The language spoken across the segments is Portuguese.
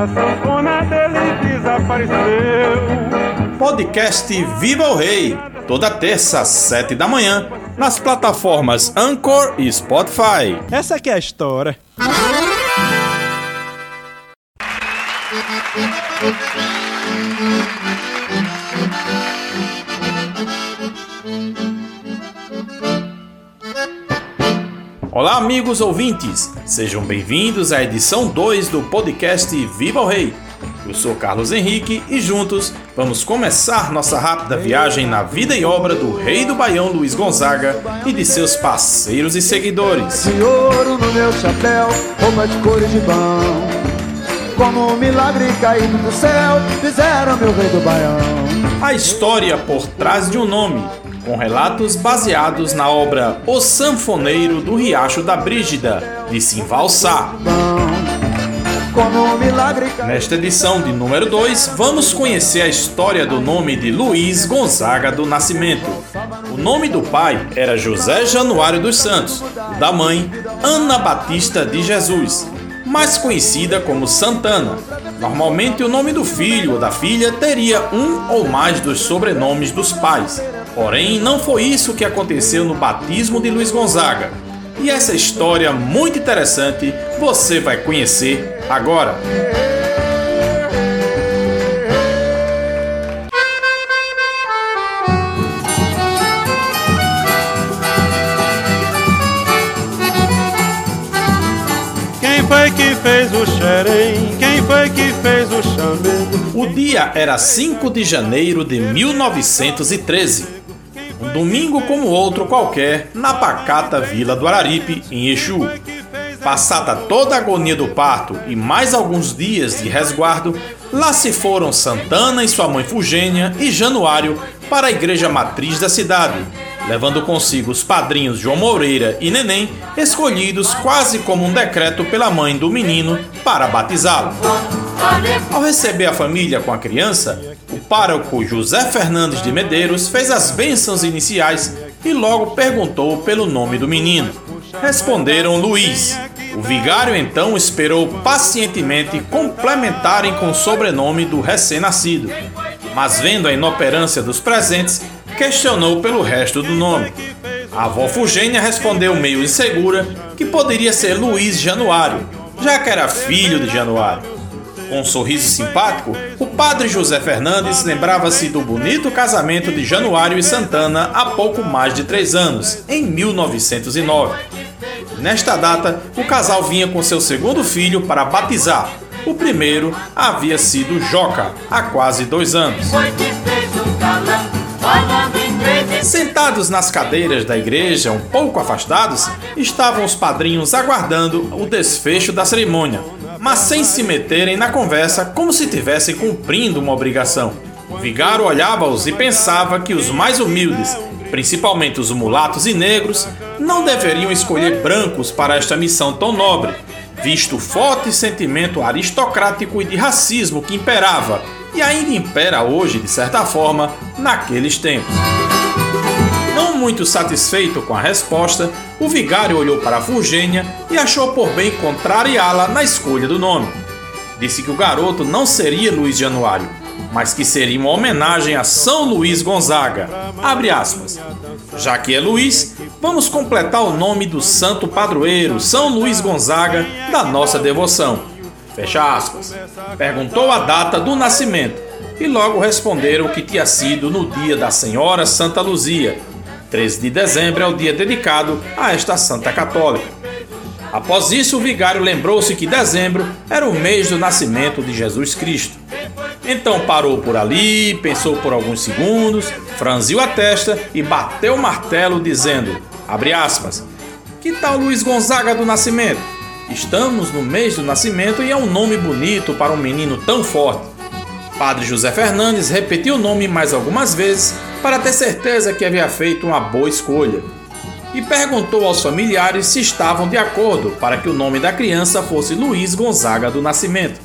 a sanfona dele desapareceu. Podcast Viva o Rei, toda terça às sete da manhã, nas plataformas Anchor e Spotify. Essa aqui é a história. Olá, amigos ouvintes, sejam bem-vindos à edição 2 do podcast Viva o Rei. Eu sou Carlos Henrique e juntos vamos começar nossa rápida viagem na vida e obra do rei do Baião Luiz Gonzaga e de seus parceiros e seguidores. De ouro no meu chapéu, roupa de cores de pão. Como um milagre caído do céu, fizeram meu rei do Baião. A história por trás de um nome, com relatos baseados na obra O Sanfoneiro do Riacho da Brígida, de Simval Sá. Nesta edição de número 2, vamos conhecer a história do nome de Luiz Gonzaga do Nascimento. O nome do pai era José Januário dos Santos, o da mãe Ana Batista de Jesus, mais conhecida como Santana. Normalmente o nome do filho ou da filha teria um ou mais dos sobrenomes dos pais. Porém, não foi isso que aconteceu no batismo de Luiz Gonzaga. E essa história muito interessante você vai conhecer agora. Quem foi que fez o xerém? Quem foi que fez o chamego? O dia era 5 de janeiro de 1913. Domingo como outro qualquer, na pacata vila do Araripe, em Exu. Passada toda a agonia do parto e mais alguns dias de resguardo, lá se foram Santana e sua mãe Fugênia e Januário para a igreja matriz da cidade, levando consigo os padrinhos João Moreira e Neném, escolhidos quase como um decreto pela mãe do menino para batizá-lo. Ao receber a família com a criança, pároco José Fernandes de Medeiros fez as bênçãos iniciais e logo perguntou pelo nome do menino. Responderam Luiz. O vigário então esperou pacientemente complementarem com o sobrenome do recém-nascido, mas vendo a inoperância dos presentes, questionou pelo resto do nome. A avó Fugênia respondeu meio insegura que poderia ser Luiz Januário, já que era filho de Januário. Com um sorriso simpático, o padre José Fernandes lembrava-se do bonito casamento de Januário e Santana há pouco mais de três anos, em 1909. Nesta data, o casal vinha com seu segundo filho para batizar. O primeiro havia sido Joca, há quase dois anos. Sentados nas cadeiras da igreja, um pouco afastados, estavam os padrinhos aguardando o desfecho da cerimônia, mas sem se meterem na conversa como se estivessem cumprindo uma obrigação. O vigário olhava-os e pensava que os mais humildes, principalmente os mulatos e negros, não deveriam escolher brancos para esta missão tão nobre, visto o forte sentimento aristocrático e de racismo que imperava e ainda impera hoje, de certa forma, naqueles tempos. Muito satisfeito com a resposta, o vigário olhou para a Fugênia e achou por bem contrariá-la na escolha do nome. Disse que o garoto não seria Luiz Januário, mas que seria uma homenagem a São Luís Gonzaga. Já que é Luiz, vamos completar o nome do santo padroeiro, São Luís Gonzaga, da nossa devoção. Fecha aspas. Perguntou a data do nascimento e logo responderam que tinha sido no dia da Senhora Santa Luzia. 13 de dezembro é o dia dedicado a esta santa católica. Após isso, o vigário lembrou-se que dezembro era o mês do nascimento de Jesus Cristo. Então parou por ali, pensou por alguns segundos, franziu a testa e bateu o martelo dizendo, abre aspas, que tal Luiz Gonzaga do Nascimento? Estamos no mês do nascimento e é um nome bonito para um menino tão forte. Padre José Fernandes repetiu o nome mais algumas vezes para ter certeza que havia feito uma boa escolha. E perguntou aos familiares se estavam de acordo para que o nome da criança fosse Luiz Gonzaga do Nascimento,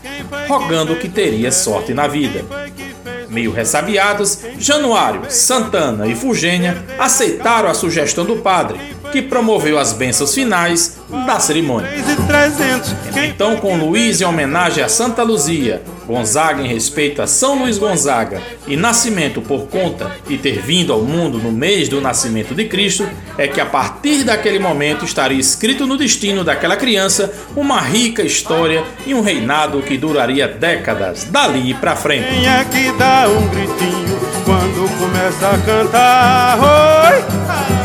rogando que teria sorte na vida. Meio ressabiados, Januário, Santana e Fugênia aceitaram a sugestão do padre, que promoveu as bênçãos finais da cerimônia. Então, com Luiz em homenagem a Santa Luzia, Gonzaga em respeito a São Luís Gonzaga e Nascimento por conta de ter vindo ao mundo no mês do nascimento de Cristo, é que a partir daquele momento estaria escrito no destino daquela criança uma rica história e um reinado que duraria décadas dali para frente. Quem é que dá um gritinho quando começa a cantar? Oi!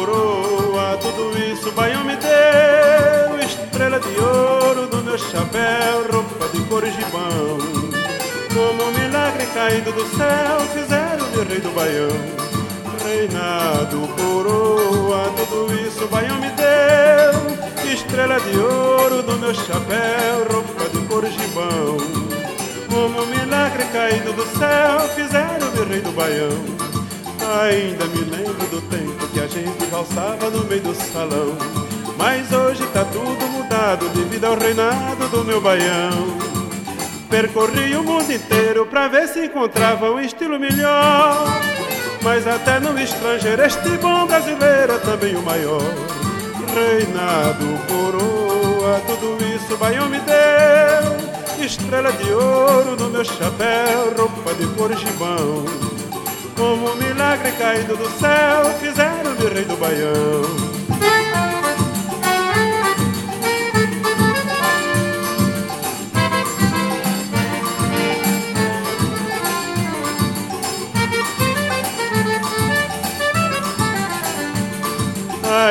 caído do céu fizeram de rei do Baião. Reinado, coroa, tudo isso o Baião me deu. Estrela de ouro do meu chapéu, roupa de cor gibão. Como um milagre caído do céu fizeram de rei do Baião. Ainda me lembro do tempo que a gente valsava no meio do salão. Mas hoje tá tudo mudado devido ao reinado do meu baião. Percorri o mundo inteiro pra ver se encontrava um estilo melhor. Mas até no estrangeiro, este bom brasileiro é também o maior. Reinado, coroa, tudo isso o Baião me deu. Estrela de ouro no meu chapéu, roupa de cor gibão. Como um milagre caído do céu, fizeram-me rei do Baião.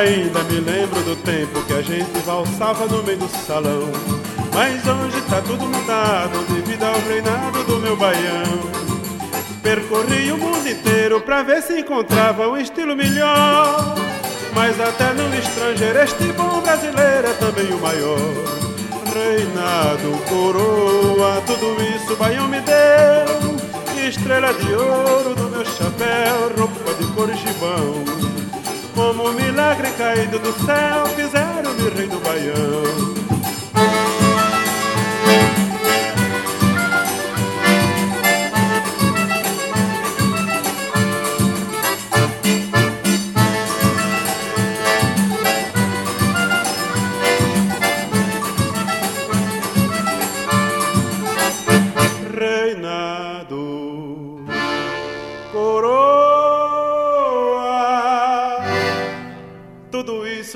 Ainda me lembro do tempo que a gente valsava no meio do salão. Mas hoje tá tudo mudado devido ao reinado do meu baião. Percorri o mundo inteiro pra ver se encontrava um estilo melhor. Mas até no estrangeiro este bom brasileiro é também o maior. Reinado, coroa, tudo isso o baião me deu. Estrela de ouro do meu chapéu, roupa de cor gibão. Como um milagre caído do céu, fizeram-me rei do Baião.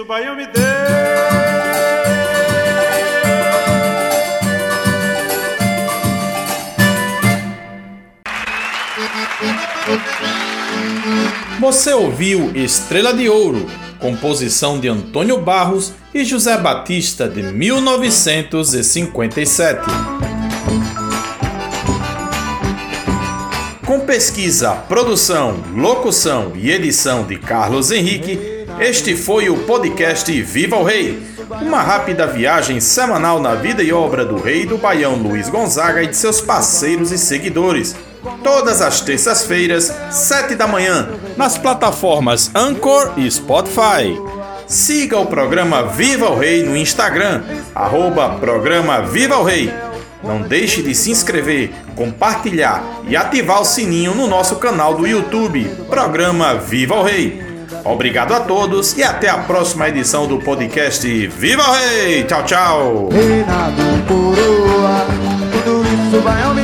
Baião me deu. Você ouviu Estrela de Ouro, composição de Antônio Barros e José Batista de 1957. Com pesquisa, produção, locução e edição de Carlos Henrique este foi o podcast Viva o Rei, uma rápida viagem semanal na vida e obra do rei do Baião Luiz Gonzaga e de seus parceiros e seguidores. Todas as terças-feiras, sete da manhã, nas plataformas Anchor e Spotify. Siga o programa Viva o Rei no Instagram, arroba programa Viva o Rei. Não deixe de se inscrever, compartilhar e ativar o sininho no nosso canal do YouTube, Programa Viva o Rei. Obrigado a todos e até a próxima edição do podcast Viva o Rei! Tchau, tchau! Reinado, coroa, tudo isso vai ao